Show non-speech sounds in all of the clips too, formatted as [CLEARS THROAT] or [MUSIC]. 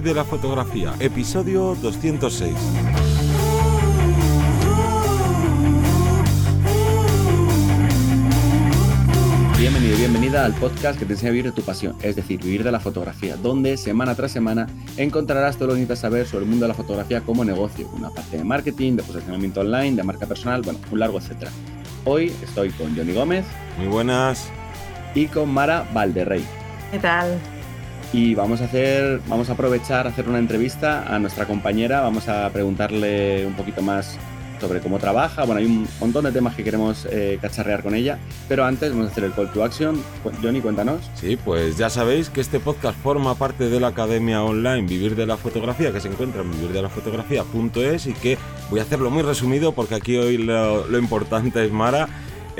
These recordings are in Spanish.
Vivir de la Fotografía, episodio 206. Bienvenido y bienvenida al podcast que te enseña a vivir de tu pasión, es decir, vivir de la fotografía, donde semana tras semana encontrarás todo lo que necesitas saber sobre el mundo de la fotografía como negocio, una parte de marketing, de posicionamiento online, de marca personal, bueno, un largo etcétera. Hoy estoy con Johnny Gómez. Muy buenas. Y con Mara Valderrey. ¿Qué tal? Y vamos a hacer, vamos a aprovechar hacer una entrevista a nuestra compañera, vamos a preguntarle un poquito más sobre cómo trabaja. Bueno, hay un montón de temas que queremos eh, cacharrear con ella, pero antes vamos a hacer el call to action. Johnny, cuéntanos. Sí, pues ya sabéis que este podcast forma parte de la academia online Vivir de la Fotografía, que se encuentra en vivirdelafotografía.es y que voy a hacerlo muy resumido porque aquí hoy lo importante es Mara.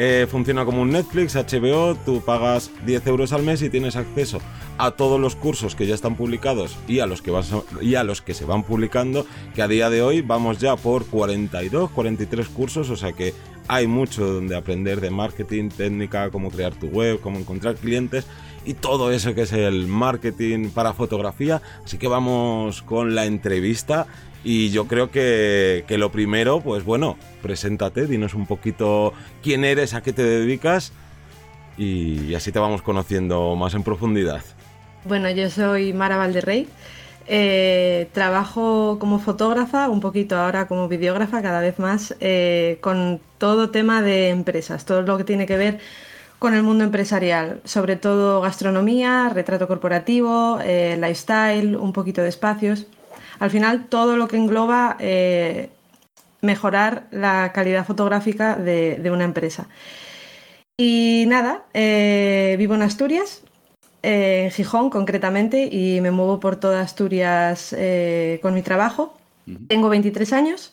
Eh, funciona como un Netflix, HBO, tú pagas 10 euros al mes y tienes acceso a todos los cursos que ya están publicados y a los que, vas y a los que se van publicando, que a día de hoy vamos ya por 42, 43 cursos, o sea que hay mucho donde aprender de marketing, técnica, cómo crear tu web, cómo encontrar clientes y todo eso que es el marketing para fotografía. Así que vamos con la entrevista y yo creo que, que, lo primero, pues bueno, preséntate, dinos un poquito quién eres, a qué te dedicas y, así te vamos conociendo más en profundidad. Bueno, yo soy Mara Valderrey. Eh, trabajo como fotógrafa, un poquito ahora como videógrafa, cada vez más, eh, con todo tema de empresas, todo lo que tiene que ver con el mundo empresarial, sobre todo gastronomía, retrato corporativo, eh, lifestyle, un poquito de espacios al final todo lo que engloba eh, mejorar la calidad fotográfica de, una empresa. Y nada, eh, vivo en Asturias, eh, en Gijón concretamente, y me muevo por toda Asturias con mi trabajo. Tengo 23 años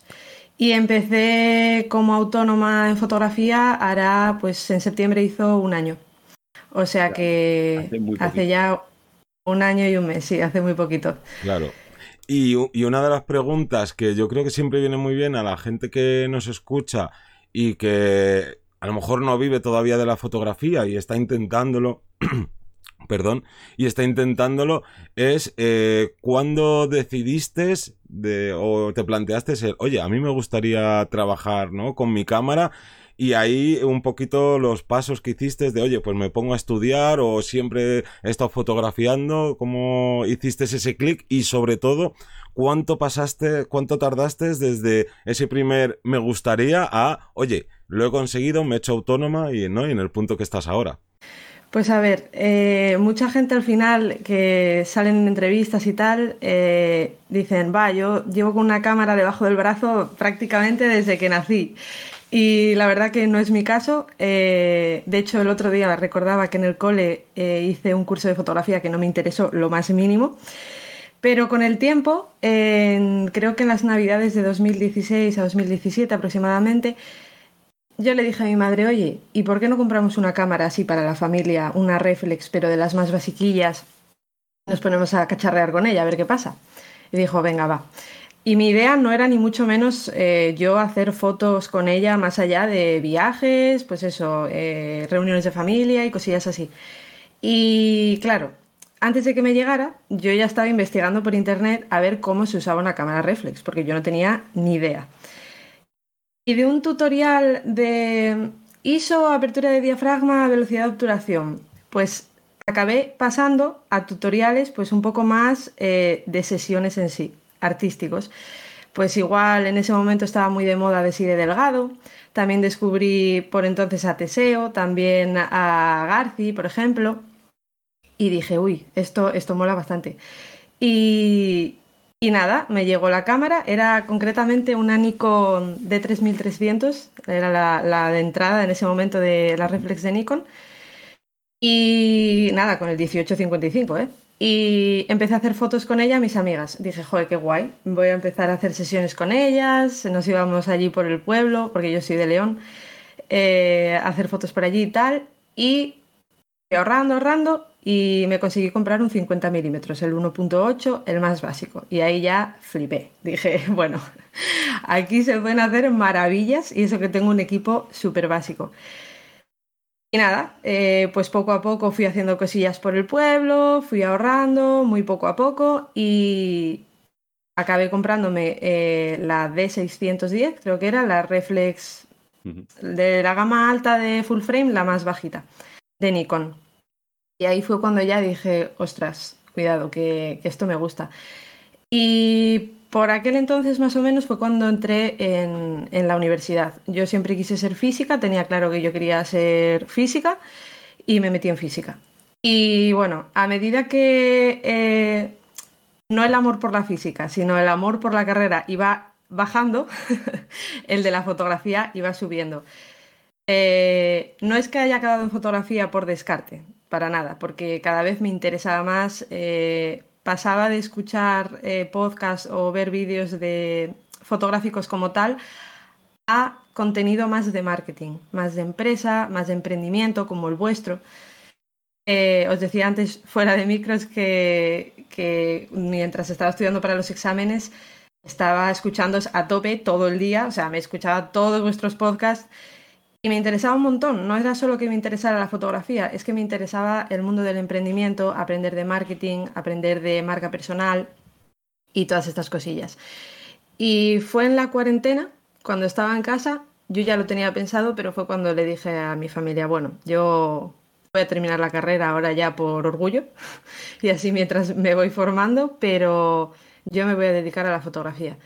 y empecé como autónoma en fotografía, hará, pues en septiembre hizo un año. O sea que hace ya un año y un mes, sí, hace muy poquito. Claro. Y, una de las preguntas que yo creo que siempre viene muy bien a la gente que nos escucha y que a lo mejor no vive todavía de la fotografía y está intentándolo, [CLEARS THROAT] perdón, y está intentándolo, es eh, cuando decidiste de, o te planteaste ser, oye, a mí me gustaría trabajar ¿no? con mi cámara y ahí un poquito los pasos que hiciste de, oye, pues me pongo a estudiar o siempre he estado fotografiando, cómo hiciste ese clic y sobre todo, cuánto pasaste, cuánto tardaste desde ese primer me gustaría a, oye, lo he conseguido, me he hecho autónoma y, ¿no? y en el punto que estás ahora. Pues a ver, eh, mucha gente al final que salen en entrevistas y tal, eh, dicen, va, yo llevo con una cámara debajo del brazo prácticamente desde que nací. Y la verdad que no es mi caso. Eh, de hecho, el otro día recordaba que en el cole eh, hice un curso de fotografía que no me interesó lo más mínimo. Pero con el tiempo, creo que en las navidades de 2016 a 2017 aproximadamente, yo le dije a mi madre, oye, ¿y por qué no compramos una cámara así para la familia, una reflex, pero de las más basiquillas? Nos ponemos a cacharrear con ella, a ver qué pasa. Y dijo, venga, va. Y mi idea no era ni mucho menos eh, yo hacer fotos con ella más allá de viajes, pues eso, eh, reuniones de familia y cosillas así. Y claro, antes de que me llegara, yo ya estaba investigando por internet a ver cómo se usaba una cámara reflex, porque yo no tenía ni idea. Y de un tutorial de ISO, apertura de diafragma, velocidad de obturación, pues acabé pasando a tutoriales pues un poco más eh, de sesiones en sí artísticos. Pues igual en ese momento estaba muy de moda Desire Delgado, también descubrí por entonces a Teseo, también a Garci, por ejemplo, y dije, uy, esto, esto mola bastante. Y, y nada, me llegó la cámara, era concretamente una Nikon D3300, era la, la, de entrada en ese momento de la reflex de Nikon. Y nada, con el 1855, ¿eh? Y empecé a hacer fotos con ella a mis amigas. Dije, joder, qué guay. Voy a empezar a hacer sesiones con ellas. Nos íbamos allí por el pueblo, porque yo soy de León, eh, a hacer fotos por allí y tal. Y ahorrando, ahorrando, y me conseguí comprar un 50 milímetros, el 1.8, el más básico. Y ahí ya flipé. Dije, [LAUGHS] bueno, aquí se pueden hacer maravillas y eso que tengo un equipo súper básico. Y nada, eh, pues poco a poco fui haciendo cosillas por el pueblo, fui ahorrando muy poco a poco y acabé comprándome eh, la D610, creo que era la reflex de la gama alta de full frame, la más bajita, de Nikon. Y ahí fue cuando ya dije, ostras, cuidado, que, que esto me gusta. Y por aquel entonces más o menos fue cuando entré en, la universidad. Yo siempre quise ser física, tenía claro que yo quería ser física y me metí en física. Y bueno, a medida que eh, no el amor por la física, sino el amor por la carrera iba bajando, [LAUGHS] el de la fotografía iba subiendo. Eh, no es que haya acabado en fotografía por descarte, para nada, porque cada vez me interesaba más eh, pasaba de escuchar eh, podcasts o ver vídeos de fotográficos como tal a contenido más de marketing, más de empresa, más de emprendimiento como el vuestro. Eh, os decía antes fuera de micros que, que, mientras estaba estudiando para los exámenes estaba escuchando a tope todo el día, o sea, me escuchaba todos vuestros podcasts y me interesaba un montón. No era solo que me interesara la fotografía, es que me interesaba el mundo del emprendimiento, aprender de marketing, aprender de marca personal y todas estas cosillas. Y fue en la cuarentena, cuando estaba en casa, yo ya lo tenía pensado, pero fue cuando le dije a mi familia, bueno, yo voy a terminar la carrera ahora ya por orgullo [LAUGHS] y así mientras me voy formando, pero yo me voy a dedicar a la fotografía.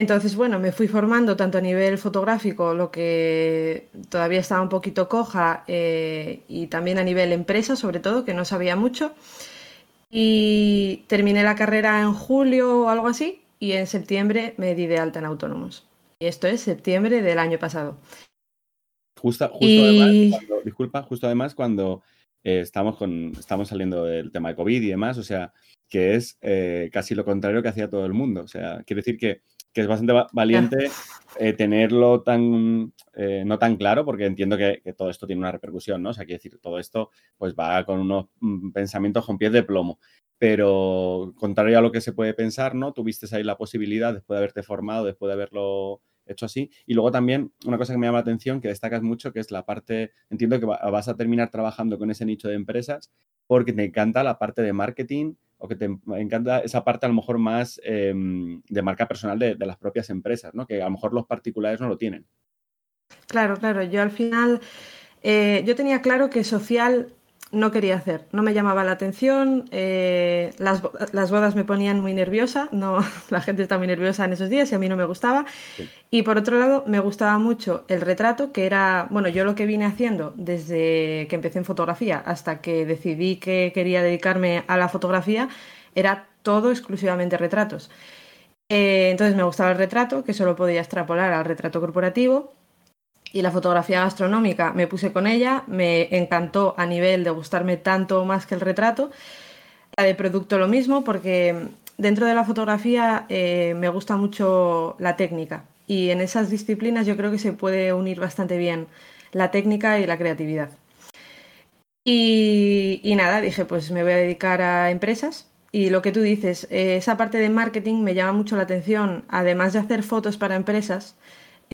Entonces, bueno, me fui formando tanto a nivel fotográfico, lo que todavía estaba un poquito coja, eh, y también a nivel empresa, sobre todo, que no sabía mucho. Y terminé la carrera en julio o algo así, y en septiembre me di de alta en autónomos. Y esto es septiembre del año pasado. Justo, además, disculpa, justo además cuando eh, estamos, con, estamos saliendo del tema de COVID y demás, o sea, que es eh, casi lo contrario que hacía todo el mundo. O sea, quiere decir que que es bastante valiente eh, tenerlo tan, eh, no tan claro, porque entiendo que, todo esto tiene una repercusión, ¿no? O sea, quiere decir, todo esto pues va con unos mm, pensamientos con pies de plomo. Pero contrario a lo que se puede pensar, ¿no? Tuviste ahí la posibilidad después de haberte formado, después de haberlo hecho así. Y luego también una cosa que me llama la atención, que destacas mucho, que es la parte, entiendo que vas a terminar trabajando con ese nicho de empresas porque te encanta la parte de marketing o que te encanta esa parte a lo mejor más em, de marca personal de, las propias empresas, ¿no? Que a lo mejor los particulares no lo tienen. Claro, claro. Yo al final, eh, yo tenía claro que social no quería hacer, no me llamaba la atención, eh, las, bodas me ponían muy nerviosa, no, [LAUGHS] la gente está muy nerviosa en esos días y a mí no me gustaba. Y por otro lado, me gustaba mucho el retrato, que era, bueno, yo lo que vine haciendo desde que empecé en fotografía hasta que decidí que quería dedicarme a la fotografía, era todo exclusivamente retratos. Eh, entonces me gustaba el retrato, que solo podía extrapolar al retrato corporativo y la fotografía gastronómica me puse con ella, me encantó a nivel de gustarme tanto más que el retrato. La de producto lo mismo, porque dentro de la fotografía eh, me gusta mucho la técnica y en esas disciplinas yo creo que se puede unir bastante bien la técnica y la creatividad. Y, nada, dije, pues me voy a dedicar a empresas. Y lo que tú dices, eh, esa parte de marketing me llama mucho la atención, además de hacer fotos para empresas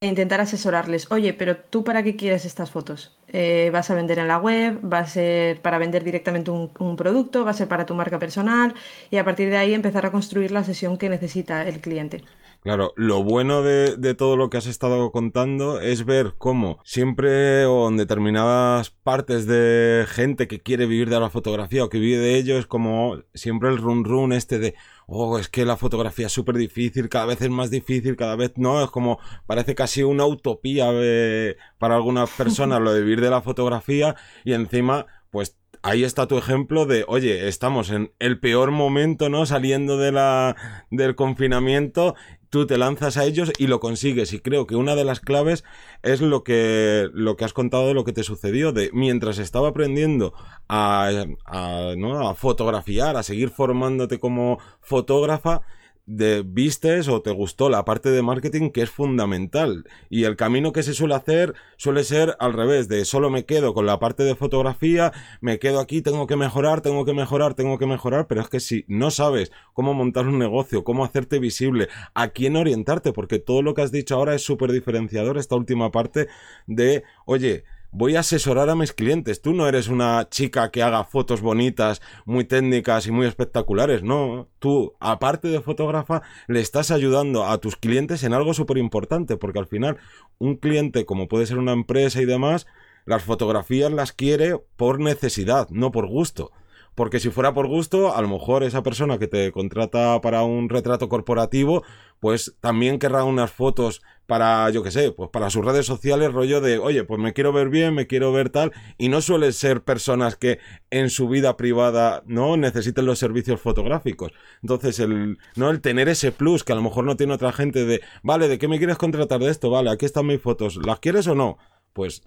e intentar asesorarles, oye, pero tú para qué quieres estas fotos? Eh, ¿Vas a vender en la web? ¿Va a ser para vender directamente un, un, producto? ¿Va a ser para tu marca personal? Y a partir de ahí empezar a construir la sesión que necesita el cliente. Claro, lo bueno de, todo lo que has estado contando es ver cómo siempre o en determinadas partes de gente que quiere vivir de la fotografía o que vive de ello es como siempre el run run este de oh, es que la fotografía es súper difícil, cada vez es más difícil, cada vez no, es como parece casi una utopía eh, para algunas personas [LAUGHS] lo de vivir de la fotografía y encima pues ahí está tu ejemplo de, oye, estamos en el peor momento, ¿no? Saliendo de la, del confinamiento tú te lanzas a ellos y lo consigues. Y creo que una de las claves es lo que, lo que has contado de lo que te sucedió, de mientras estaba aprendiendo a, a, ¿no? a fotografiar, a seguir formándote como fotógrafa, de vistes o te gustó la parte de marketing que es fundamental. Y el camino que se suele hacer suele ser al revés de solo me quedo con la parte de fotografía me quedo aquí tengo que mejorar tengo que mejorar tengo que mejorar pero es que si no sabes cómo montar un negocio cómo hacerte visible a quién orientarte porque todo lo que has dicho ahora es súper diferenciador esta última parte de oye voy a asesorar a mis clientes. Tú no eres una chica que haga fotos bonitas, muy técnicas y muy espectaculares, no. Tú, aparte de fotógrafa, le estás ayudando a tus clientes en algo súper importante, porque al final un cliente, como puede ser una empresa y demás, las fotografías las quiere por necesidad, no por gusto. Porque si fuera por gusto, a lo mejor esa persona que te contrata para un retrato corporativo, pues también querrá unas fotos para, yo qué sé, pues para sus redes sociales, rollo de, oye, pues me quiero ver bien, me quiero ver tal, y no suelen ser personas que en su vida privada no necesiten los servicios fotográficos. Entonces, el, no el tener ese plus que a lo mejor no tiene otra gente de, vale, ¿de qué me quieres contratar de esto? Vale, aquí están mis fotos, ¿las quieres o no? Pues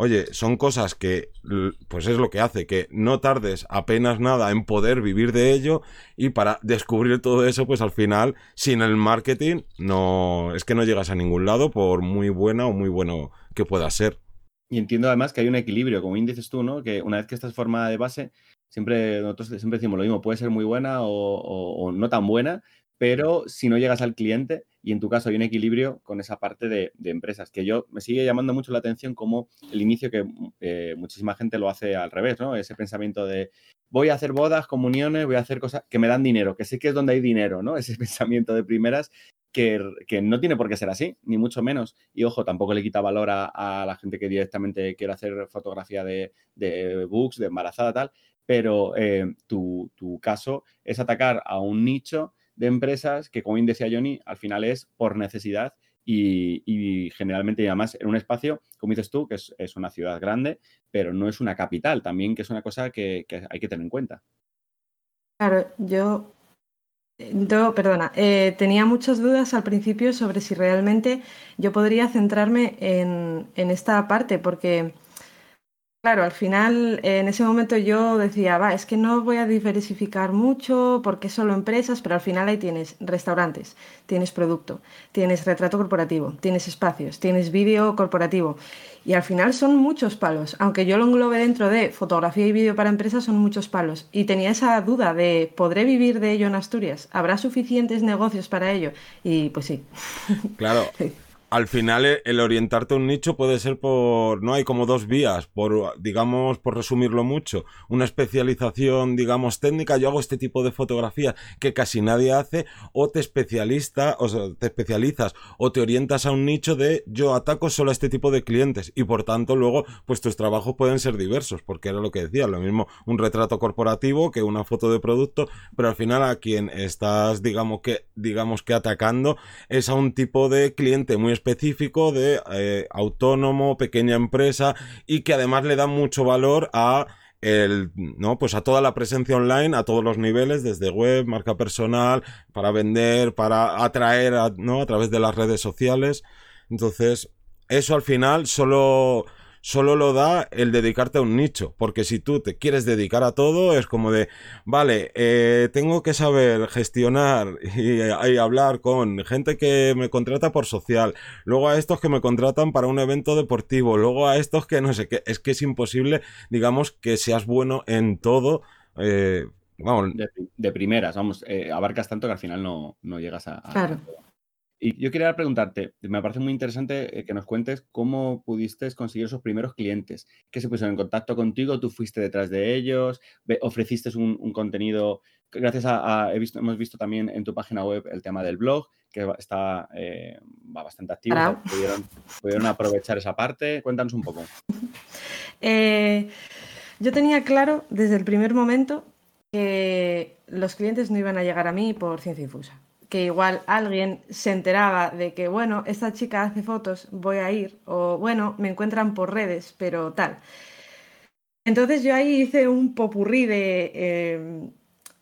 Oye, son cosas que, pues es lo que hace, que no tardes apenas nada en poder vivir de ello y para descubrir todo eso, pues al final, sin el marketing, no, es que no llegas a ningún lado por muy buena o muy bueno que pueda ser. Y entiendo además que hay un equilibrio, como bien dices tú, ¿no? Que una vez que estás formada de base, siempre nosotros siempre decimos lo mismo, puede ser muy buena o no tan buena, pero si no llegas al cliente, y en tu caso hay un equilibrio con esa parte de, empresas, que yo me sigue llamando mucho la atención como el inicio que eh, muchísima gente lo hace al revés, ¿no? Ese pensamiento de voy a hacer bodas, comuniones, voy a hacer cosas que me dan dinero, que sé que es donde hay dinero, ¿no? [LAUGHS] Ese pensamiento de primeras que, no tiene por qué ser así, ni mucho menos. Y ojo, tampoco le quita valor a, la gente que directamente quiere hacer fotografía de, de books, de embarazada, tal, pero eh, tu, tu caso es atacar a un nicho de empresas que, como bien decía Johnny, al final es por necesidad y, generalmente, y además, en un espacio, como dices tú, que es, una ciudad grande, pero no es una capital también, que es una cosa que, hay que tener en cuenta. Claro, yo, yo perdona, eh, tenía muchas dudas al principio sobre si realmente yo podría centrarme en, en esta parte, porque Claro, al final en ese momento yo decía, va, es que no voy a diversificar mucho porque solo empresas, pero al final ahí tienes restaurantes, tienes producto, tienes retrato corporativo, tienes espacios, tienes vídeo corporativo y al final son muchos palos. Aunque yo lo englobe dentro de fotografía y vídeo para empresas, son muchos palos. Y tenía esa duda de, ¿podré vivir de ello en Asturias? ¿Habrá suficientes negocios para ello? Y pues sí. Claro. [LAUGHS] al final eh, el orientarte a un nicho puede ser por no hay como dos vías por digamos por resumirlo mucho. Una especialización digamos técnica. Yo hago este tipo de fotografía que casi nadie hace o te especialista o te especializas o te orientas a un nicho de yo ataco solo a este tipo de clientes y por tanto luego pues tus trabajos pueden ser diversos porque era lo que decía lo mismo un retrato corporativo que una foto de producto pero al final a quien estás digamos que digamos que atacando es a un tipo de cliente muy específico de eh, autónomo, pequeña empresa y que además le da mucho valor a el, ¿no? Pues a toda la presencia online, a todos los niveles, desde web, marca personal, para vender, para atraer, ¿no? A través de las redes sociales. Entonces, eso al final solo solo lo da el dedicarte a un nicho, porque si tú te quieres dedicar a todo, es como de, vale, eh, tengo que saber gestionar y, hablar con gente que me contrata por social, luego a estos que me contratan para un evento deportivo, luego a estos que no sé qué, es que es imposible, digamos, que seas bueno en todo. Eh, vamos. De, primeras, vamos, eh, abarcas tanto que al final no, llegas a... Claro. Y yo quería preguntarte, me parece muy interesante eh, que nos cuentes cómo pudiste conseguir esos primeros clientes, que se pusieron en contacto contigo, tú fuiste detrás de ellos, ofreciste un, contenido, gracias a, hemos visto también en tu página web el tema del blog, que está eh, va bastante activo, pudieron, aprovechar esa parte, cuéntanos un poco. [LAUGHS] Eh, yo tenía claro desde el primer momento que los clientes no iban a llegar a mí por ciencia infusa que igual alguien se enteraba de que, bueno, esta chica hace fotos, voy a ir, o bueno, me encuentran por redes, pero tal. Entonces yo ahí hice un popurrí de, em,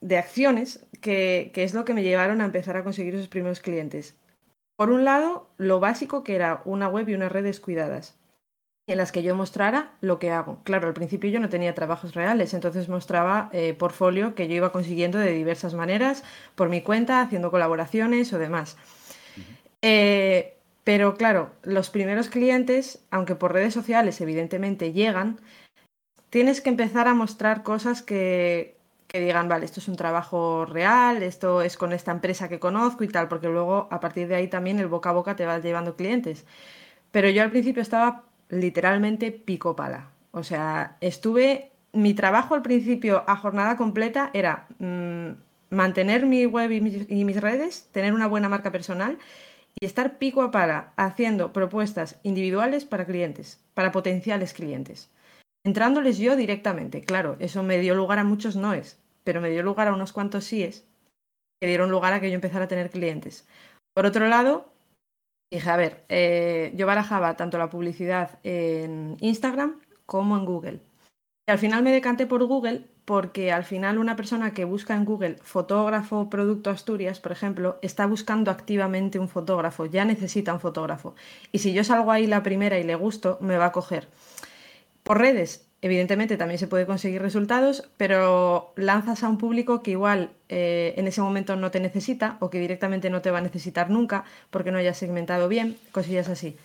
de acciones que, que es lo que me llevaron a empezar a conseguir esos primeros clientes. Por un lado, lo básico que era una web y unas redes cuidadas en las que yo mostrara lo que hago. Claro, al principio yo no tenía trabajos reales, entonces mostraba eh, portfolio que yo iba consiguiendo de diversas maneras, por mi cuenta, haciendo colaboraciones o demás. Eh, pero claro, los primeros clientes, aunque por redes sociales evidentemente llegan, tienes que empezar a mostrar cosas que, que digan, vale, esto es un trabajo real, esto es con esta empresa que conozco y tal, porque luego a partir de ahí también el boca a boca te va llevando clientes. Pero yo al principio estaba literalmente pico pala. O sea, estuve, mi trabajo al principio a jornada completa era mm, mantener mi web y mis, redes, tener una buena marca personal y estar pico a pala haciendo propuestas individuales para clientes, para potenciales clientes. Entrándoles yo directamente, claro, eso me dio lugar a muchos noes, pero me dio lugar a unos cuantos síes que dieron lugar a que yo empezara a tener clientes. Por otro lado, dije, a ver, eh, yo barajaba tanto la publicidad en Instagram como en Google. Y al final me decanté por Google porque al final una persona que busca en Google fotógrafo producto Asturias, por ejemplo, está buscando activamente un fotógrafo, ya necesita un fotógrafo. Y si yo salgo ahí la primera y le gusto, me va a coger. Por redes, evidentemente también se puede conseguir resultados, pero lanzas a un público que igual eh, en ese momento no te necesita o que directamente no te va a necesitar nunca porque no hayas segmentado bien, cosillas así.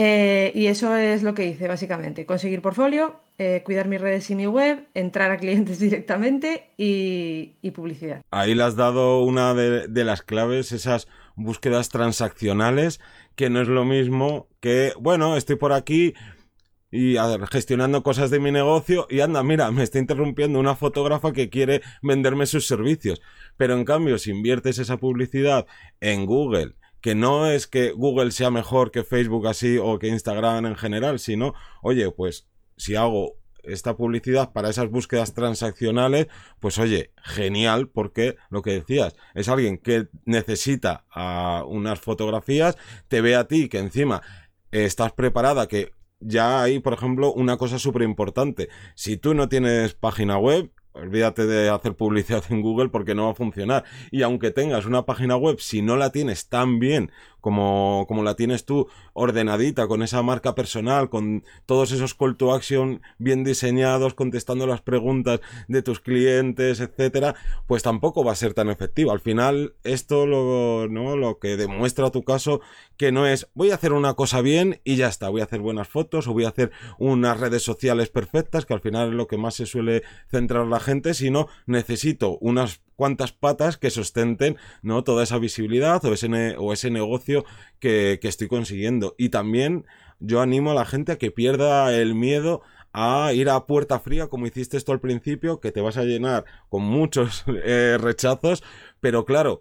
Eh, y eso es lo que hice básicamente, conseguir portfolio, eh, cuidar mis redes y mi web, entrar a clientes [LAUGHS] directamente y, publicidad. Ahí le has dado una de, de, las claves, esas búsquedas transaccionales, que no es lo mismo que, bueno, estoy por aquí y gestionando cosas de mi negocio y anda, mira, me está interrumpiendo una fotógrafa que quiere venderme sus servicios. Pero en cambio, si inviertes esa publicidad en Google, que no es que Google sea mejor que Facebook así o que Instagram en general, sino, oye, pues si hago esta publicidad para esas búsquedas transaccionales, pues oye, genial, porque lo que decías, es alguien que necesita a unas fotografías, te ve a ti que encima estás preparada, que ya hay, por ejemplo, una cosa súper importante. Si tú no tienes página web, Olvídate de hacer publicidad en Google porque no va a funcionar. Y aunque tengas una página web, si no la tienes tan bien como, como la tienes tú, ordenadita, con esa marca personal, con todos esos call to action bien diseñados, contestando las preguntas de tus clientes, etcétera, pues tampoco va a ser tan efectivo. Al final, esto lo, ¿no? lo que demuestra tu caso, que no es voy a hacer una cosa bien y ya está, voy a hacer buenas fotos o voy a hacer unas redes sociales perfectas, que al final es lo que más se suele centrar la gente, sino necesito unas cuantas patas que sustenten ¿no? toda esa visibilidad o ese, o ese negocio que, estoy consiguiendo. Y también yo animo a la gente a que pierda el miedo a ir a puerta fría como hiciste esto al principio, que te vas a llenar con muchos [LAUGHS] eh, rechazos, pero claro,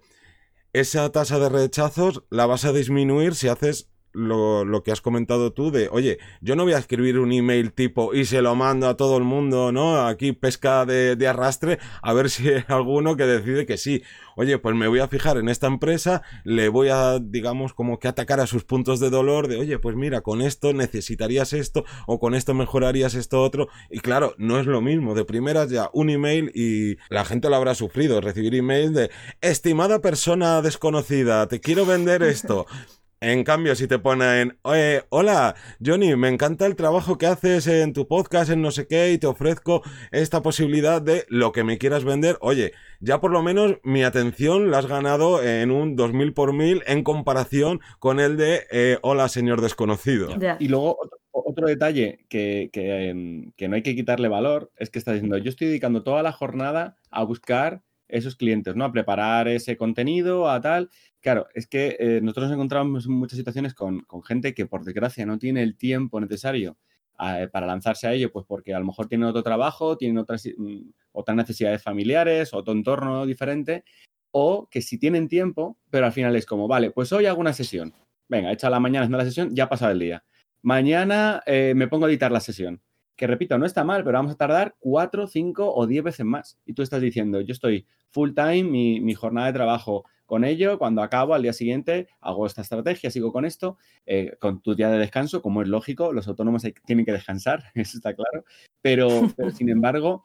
esa tasa de rechazos la vas a disminuir si haces lo, lo, que has comentado tú de, oye, yo no voy a escribir un email tipo y se lo mando a todo el mundo, ¿no? Aquí pesca de, de arrastre, a ver si hay [LAUGHS] alguno que decide que sí. Oye, pues me voy a fijar en esta empresa, le voy a, digamos, como que atacar a sus puntos de dolor de, oye, pues mira, con esto necesitarías esto o con esto mejorarías esto otro. Y claro, no es lo mismo. De primeras ya un email y la gente lo habrá sufrido, recibir email de, estimada persona desconocida, te quiero vender esto. [LAUGHS] En cambio, si te ponen, Oye, hola, Johnny, me encanta el trabajo que haces en tu podcast, en no sé qué, y te ofrezco esta posibilidad de lo que me quieras vender, oye, ya por lo menos mi atención la has ganado en un 2000 por mil en comparación con el de, eh, hola, señor desconocido. Y luego, otro, detalle que, em, que no hay que quitarle valor es que está diciendo, yo estoy dedicando toda la jornada a buscar esos clientes, ¿no? A preparar ese contenido, a tal. Claro, es que eh, nosotros nos encontramos en muchas situaciones con, gente que por desgracia no tiene el tiempo necesario eh, para lanzarse a ello, pues porque a lo mejor tienen otro trabajo, tienen otras, mm, otras necesidades familiares, otro entorno diferente, o que si tienen tiempo, pero al final es como, vale, pues hoy hago una sesión. Venga, hecha la mañana haciendo la sesión, ya ha pasado el día. Mañana eh, me pongo a editar la sesión. Que repito, no está mal, pero vamos a tardar cuatro, cinco o diez veces más. Y tú estás diciendo, yo estoy full time, mi, jornada de trabajo con ello. Cuando acabo, al día siguiente, hago esta estrategia, sigo con esto, eh, con tu día de descanso, como es lógico, los autónomos tienen que descansar, [LAUGHS] eso está claro. Pero, sin embargo,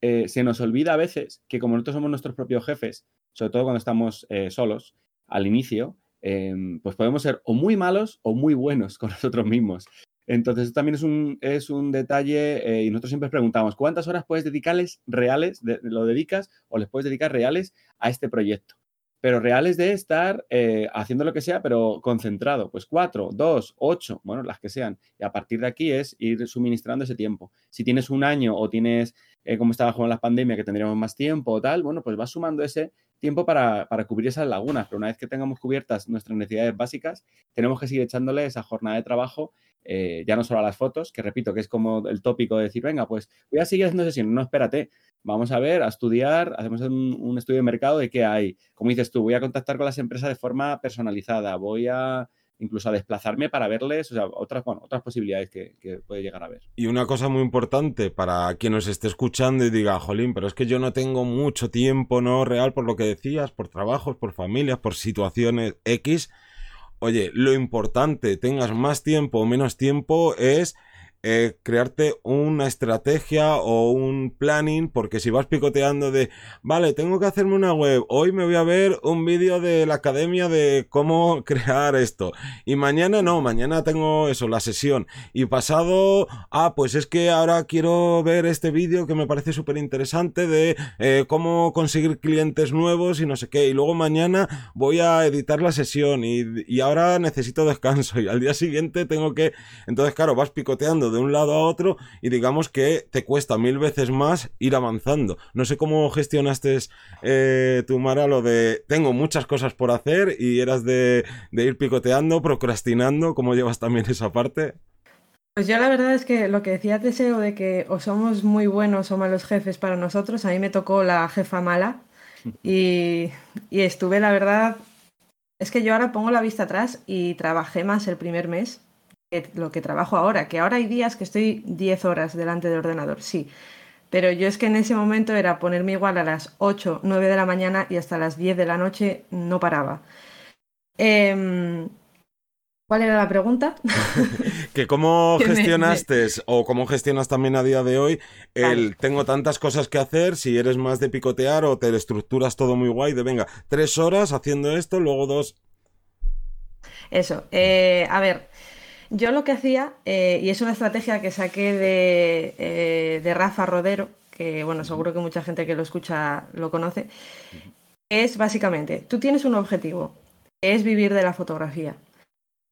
eh, se nos olvida a veces que como nosotros somos nuestros propios jefes, sobre todo cuando estamos eh, solos al inicio, em, pues podemos ser o muy malos o muy buenos con nosotros mismos. Entonces, también es un, es un detalle y nosotros siempre preguntamos, ¿cuántas horas puedes dedicarles reales, lo dedicas o les puedes dedicar reales a este proyecto? pero reales de estar eh, haciendo lo que sea, pero concentrado. Pues cuatro, dos, ocho, bueno, las que sean. Y a partir de aquí es ir suministrando ese tiempo. Si tienes un año o tienes eh, como estaba con la pandemia, que tendríamos más tiempo o tal, bueno, pues va sumando ese tiempo para, cubrir esas lagunas. Pero una vez que tengamos cubiertas nuestras necesidades básicas, tenemos que seguir echándole esa jornada de trabajo, eh, ya no solo a las fotos, que repito, que es como el tópico de decir, venga, pues voy a seguir haciendo sesiones. No, espérate, vamos a ver, a estudiar, hacemos un, estudio de mercado de qué hay. Como dices tú, voy a contactar con las empresas de forma personalizada, voy a incluso a desplazarme para verles, o sea, otras, otras posibilidades que, que, puede llegar a ver. Y una cosa muy importante para quien nos esté escuchando y diga, jolín, pero es que yo no tengo mucho tiempo, ¿no? Real por lo que decías, por trabajos, por familias, por situaciones X. Oye, lo importante, tengas más tiempo o menos tiempo, es eh, crearte una estrategia o un planning, porque si vas picoteando de, vale, tengo que hacerme una web, hoy me voy a ver un vídeo de la academia de cómo [LAUGHS] crear esto, y mañana no, mañana tengo eso, la sesión, y pasado, ah, pues es que ahora quiero ver este vídeo que me parece súper interesante de eh, cómo conseguir clientes nuevos y no sé qué, y luego mañana voy a editar la sesión y, y ahora necesito descanso [LAUGHS] y al día siguiente tengo que, entonces claro, vas picoteando de un lado a otro y digamos que te cuesta mil veces más ir avanzando. No sé cómo gestionaste eh, tu Mara lo de tengo muchas cosas por hacer y eras de, ir picoteando, procrastinando, ¿cómo llevas también esa parte? Pues yo la verdad es que lo que decía Teseo de que o somos muy buenos o malos jefes para nosotros, a mí me tocó la jefa mala y, y estuve, la verdad, es que yo ahora pongo la vista atrás y trabajé más el primer mes lo que trabajo ahora, que ahora hay días que estoy 10 horas delante del ordenador, sí. Pero yo es que en ese momento era ponerme igual a las 8, 9 de la mañana y hasta las 10 de la noche no paraba. Em, ¿Cuál era la pregunta? [LAUGHS] que cómo [LAUGHS] gestionaste o cómo gestionas también a día de hoy el tengo tantas cosas que hacer, si eres más de picotear o te estructuras todo muy guay de venga, tres horas haciendo esto, luego dos. Eso, eh, a ver, yo lo que hacía, eh, y es una estrategia que saqué de, eh, de, Rafa Rodero, que bueno, seguro que mucha gente que lo escucha lo conoce, es básicamente, tú tienes un objetivo, es vivir de la fotografía.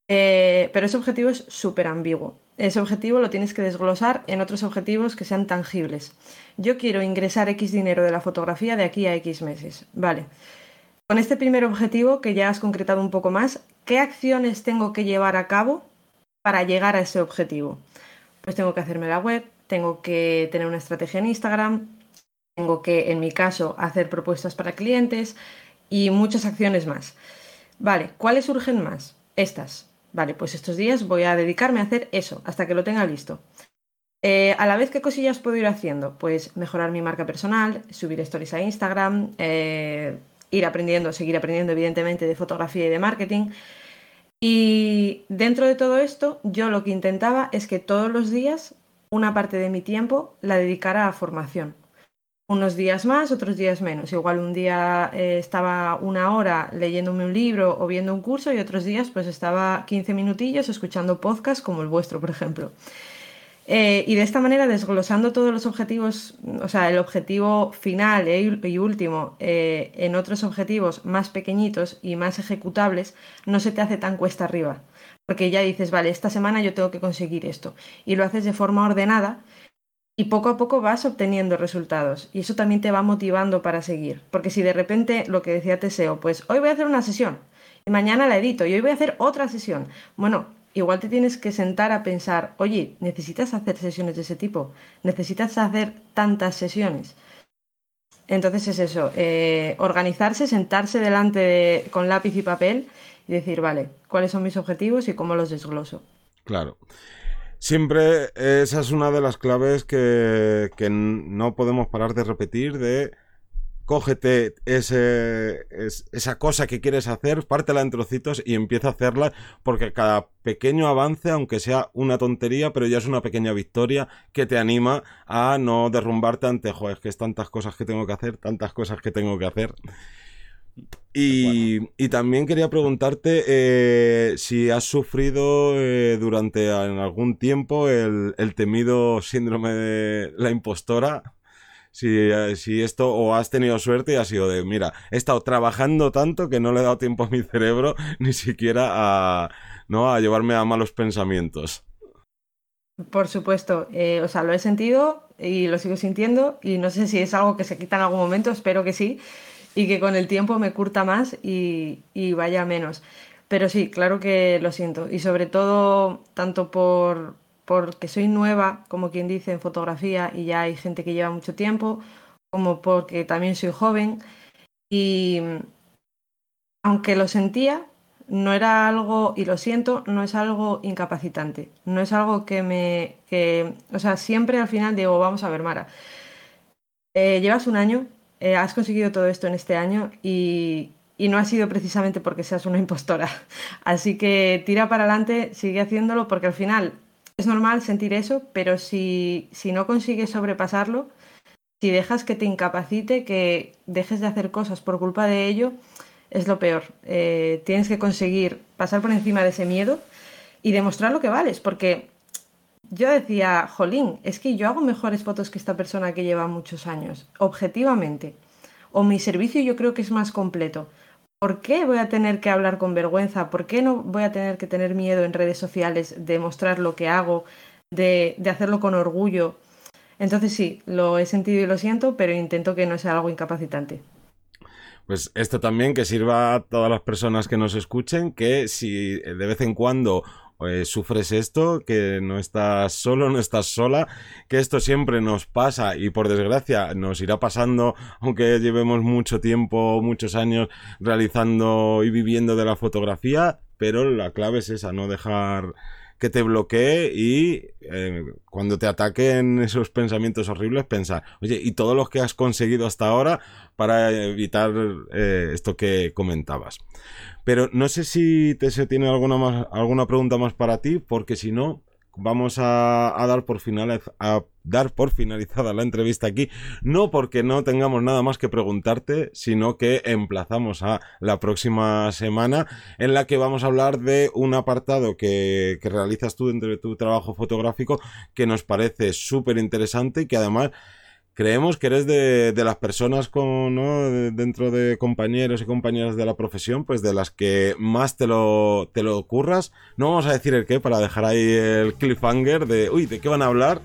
Eh, pero ese objetivo es súper ambiguo. Ese objetivo lo tienes que desglosar en otros objetivos que sean tangibles. Yo quiero ingresar X dinero de la fotografía de aquí a X meses. Vale. Con este primer objetivo, que ya has concretado un poco más, ¿qué acciones tengo que llevar a cabo para llegar a ese objetivo? Pues tengo que hacerme la web, tengo que tener una estrategia en Instagram, tengo que, en mi caso, hacer propuestas para clientes y muchas acciones más. Vale, ¿cuáles surgen más? Estas. Vale, pues estos días voy a dedicarme a hacer eso, hasta que lo tenga listo. Eh, a la vez, ¿qué cosillas puedo ir haciendo? Pues mejorar mi marca personal, subir stories a Instagram, eh, ir aprendiendo, seguir aprendiendo evidentemente de fotografía y de marketing, y dentro de todo esto, yo lo que intentaba es que todos los días una parte de mi tiempo la dedicara a formación. Unos días más, otros días menos. Igual un día eh, estaba una hora leyéndome un libro o viendo un curso y otros días pues estaba 15 minutillos escuchando podcasts como el vuestro, por ejemplo. Eh, y de esta manera, desglosando todos los objetivos, o sea, el objetivo final e y último eh, en otros objetivos más pequeñitos y más ejecutables, no se te hace tan cuesta arriba. Porque ya dices, vale, esta semana yo tengo que conseguir esto. Y lo haces de forma ordenada y poco a poco vas obteniendo resultados. Y eso también te va motivando para seguir. Porque si de repente, lo que decía Teseo, pues hoy voy a hacer una sesión y mañana la edito y hoy voy a hacer otra sesión. Bueno, igual te tienes que sentar a pensar, oye, ¿necesitas hacer sesiones de ese tipo? ¿Necesitas hacer tantas sesiones? Entonces es eso, eh, organizarse, sentarse delante con lápiz y papel y decir, vale, ¿cuáles son mis objetivos y cómo los desgloso? Claro. Siempre esa es una de las claves que, que no podemos parar de repetir de cógete ese, esa cosa que quieres hacer, pártela en trocitos y empieza a hacerla, porque cada pequeño avance, aunque sea una tontería, pero ya es una pequeña victoria que te anima a no derrumbarte ante, joder, que es tantas cosas que tengo que hacer, tantas cosas que tengo que hacer. Y, también quería preguntarte eh, si has sufrido eh, durante algún tiempo el, el temido síndrome de la impostora si, eh, si esto o has tenido suerte y ha sido de, mira, he estado trabajando tanto que no le he dado tiempo a mi cerebro [LAUGHS] ni siquiera a, ¿no? a llevarme a malos pensamientos. Por supuesto, eh, o sea, lo he sentido y lo sigo sintiendo y no sé si es algo que se quita en algún momento, espero que sí, y que con el tiempo me curta más y, y vaya menos. Pero sí, claro que lo siento. Y sobre todo, tanto por porque soy nueva, como quien dice, en fotografía y ya hay gente que lleva mucho tiempo, como porque también soy joven. Y aunque lo sentía, no era algo, y lo siento, no es algo incapacitante. No es algo que me. Que, o sea, siempre al final digo, vamos a ver, Mara. Eh, llevas un año, eh, has conseguido todo esto en este año y, y no ha sido precisamente porque seas una impostora. [LAUGHS] Así que tira para adelante, sigue haciéndolo porque al final es normal sentir eso, pero si, si no consigues sobrepasarlo, si dejas que te incapacite, que dejes de hacer cosas por culpa de ello, es lo peor. Eh, tienes que conseguir pasar por encima de ese miedo y demostrar lo que vales, porque yo decía, jolín, es que yo hago mejores fotos que esta persona que lleva muchos años, objetivamente. O mi servicio yo creo que es más completo. ¿Por qué voy a tener que hablar con vergüenza? ¿Por qué no voy a tener que tener miedo en redes sociales de mostrar lo que hago, de, de hacerlo con orgullo? Entonces sí, lo he sentido y lo siento, pero intento que no sea algo incapacitante. Pues esto también que sirva a todas las personas que nos escuchen, que si de vez en cuando eh, sufres esto, que no estás solo, no estás sola, que esto siempre nos pasa y por desgracia nos irá pasando, aunque llevemos mucho tiempo, muchos años realizando y viviendo de la fotografía, pero la clave es esa, no dejar que te bloquee y eh, cuando te ataquen esos pensamientos horribles, pensar, oye, ¿y todo lo que has conseguido hasta ahora para evitar eh, esto que comentabas? Pero no sé si te se tiene alguna, más, alguna pregunta más para ti, porque si no, vamos a, dar por a dar por finalizada la entrevista aquí, no porque no tengamos nada más que preguntarte, sino que emplazamos a la próxima semana en la que vamos a hablar de un apartado que, que realizas tú dentro de tu trabajo fotográfico que nos parece súper interesante y que además creemos que eres de, las personas con, dentro de compañeros y compañeras de la profesión, pues de las que más te lo, te lo curras. No vamos a decir el qué para dejar ahí el cliffhanger de, uy, ¿de qué van a hablar?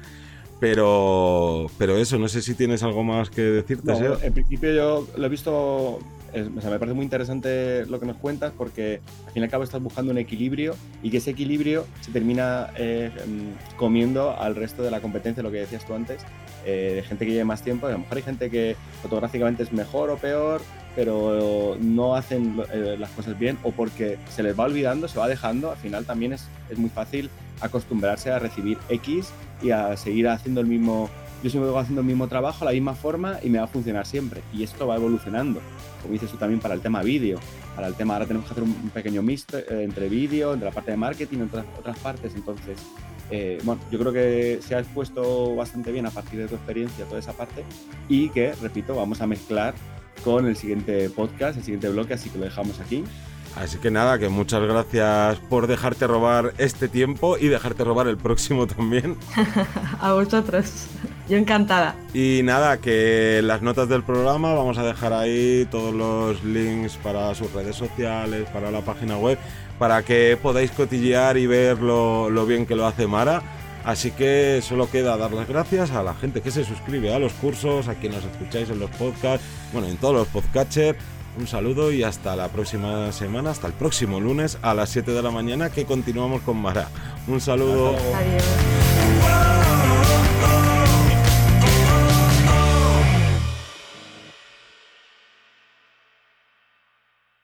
Pero, pero eso, no sé si tienes algo más que decirte. en principio yo lo he visto me parece muy interesante lo que nos cuentas porque al fin y al cabo estás buscando un equilibrio y que ese equilibrio se termina eh, mm, comiendo al resto de la competencia, lo que decías tú antes, eh, de gente que lleve más tiempo. A lo mejor hay gente que fotográficamente es mejor o peor, pero no hacen eh, las cosas bien o porque se les va olvidando, se va dejando. Al final también es, es muy fácil acostumbrarse a recibir X y a seguir haciendo el mismo yo siempre voy haciendo el mismo trabajo, la misma forma y me va a funcionar siempre. Y esto va evolucionando. Como dices tú también para el tema vídeo. Para el tema, ahora tenemos que hacer un pequeño mix eh, entre vídeo, entre la parte de marketing, entre otras, partes. Entonces, eh, bueno, yo creo que se ha expuesto bastante bien a partir de tu experiencia toda esa parte y que, repito, vamos a mezclar con el siguiente podcast, el siguiente bloque, así que lo dejamos aquí. Así que nada, que muchas gracias por dejarte robar este tiempo y dejarte robar el próximo también. [LAUGHS] a vosotros. Yo encantada. Y nada, que las notas del programa vamos a dejar ahí todos los links para sus redes sociales, para la página web, para que podáis cotillear y ver lo, bien que lo hace Mara. Así que solo queda dar las gracias a la gente que se suscribe a los cursos, a quienes nos escucháis en los podcasts, bueno, en todos los podcatchers. Un saludo y hasta la próxima semana, hasta el próximo lunes a las 7 de la mañana que continuamos con Mara. Un saludo.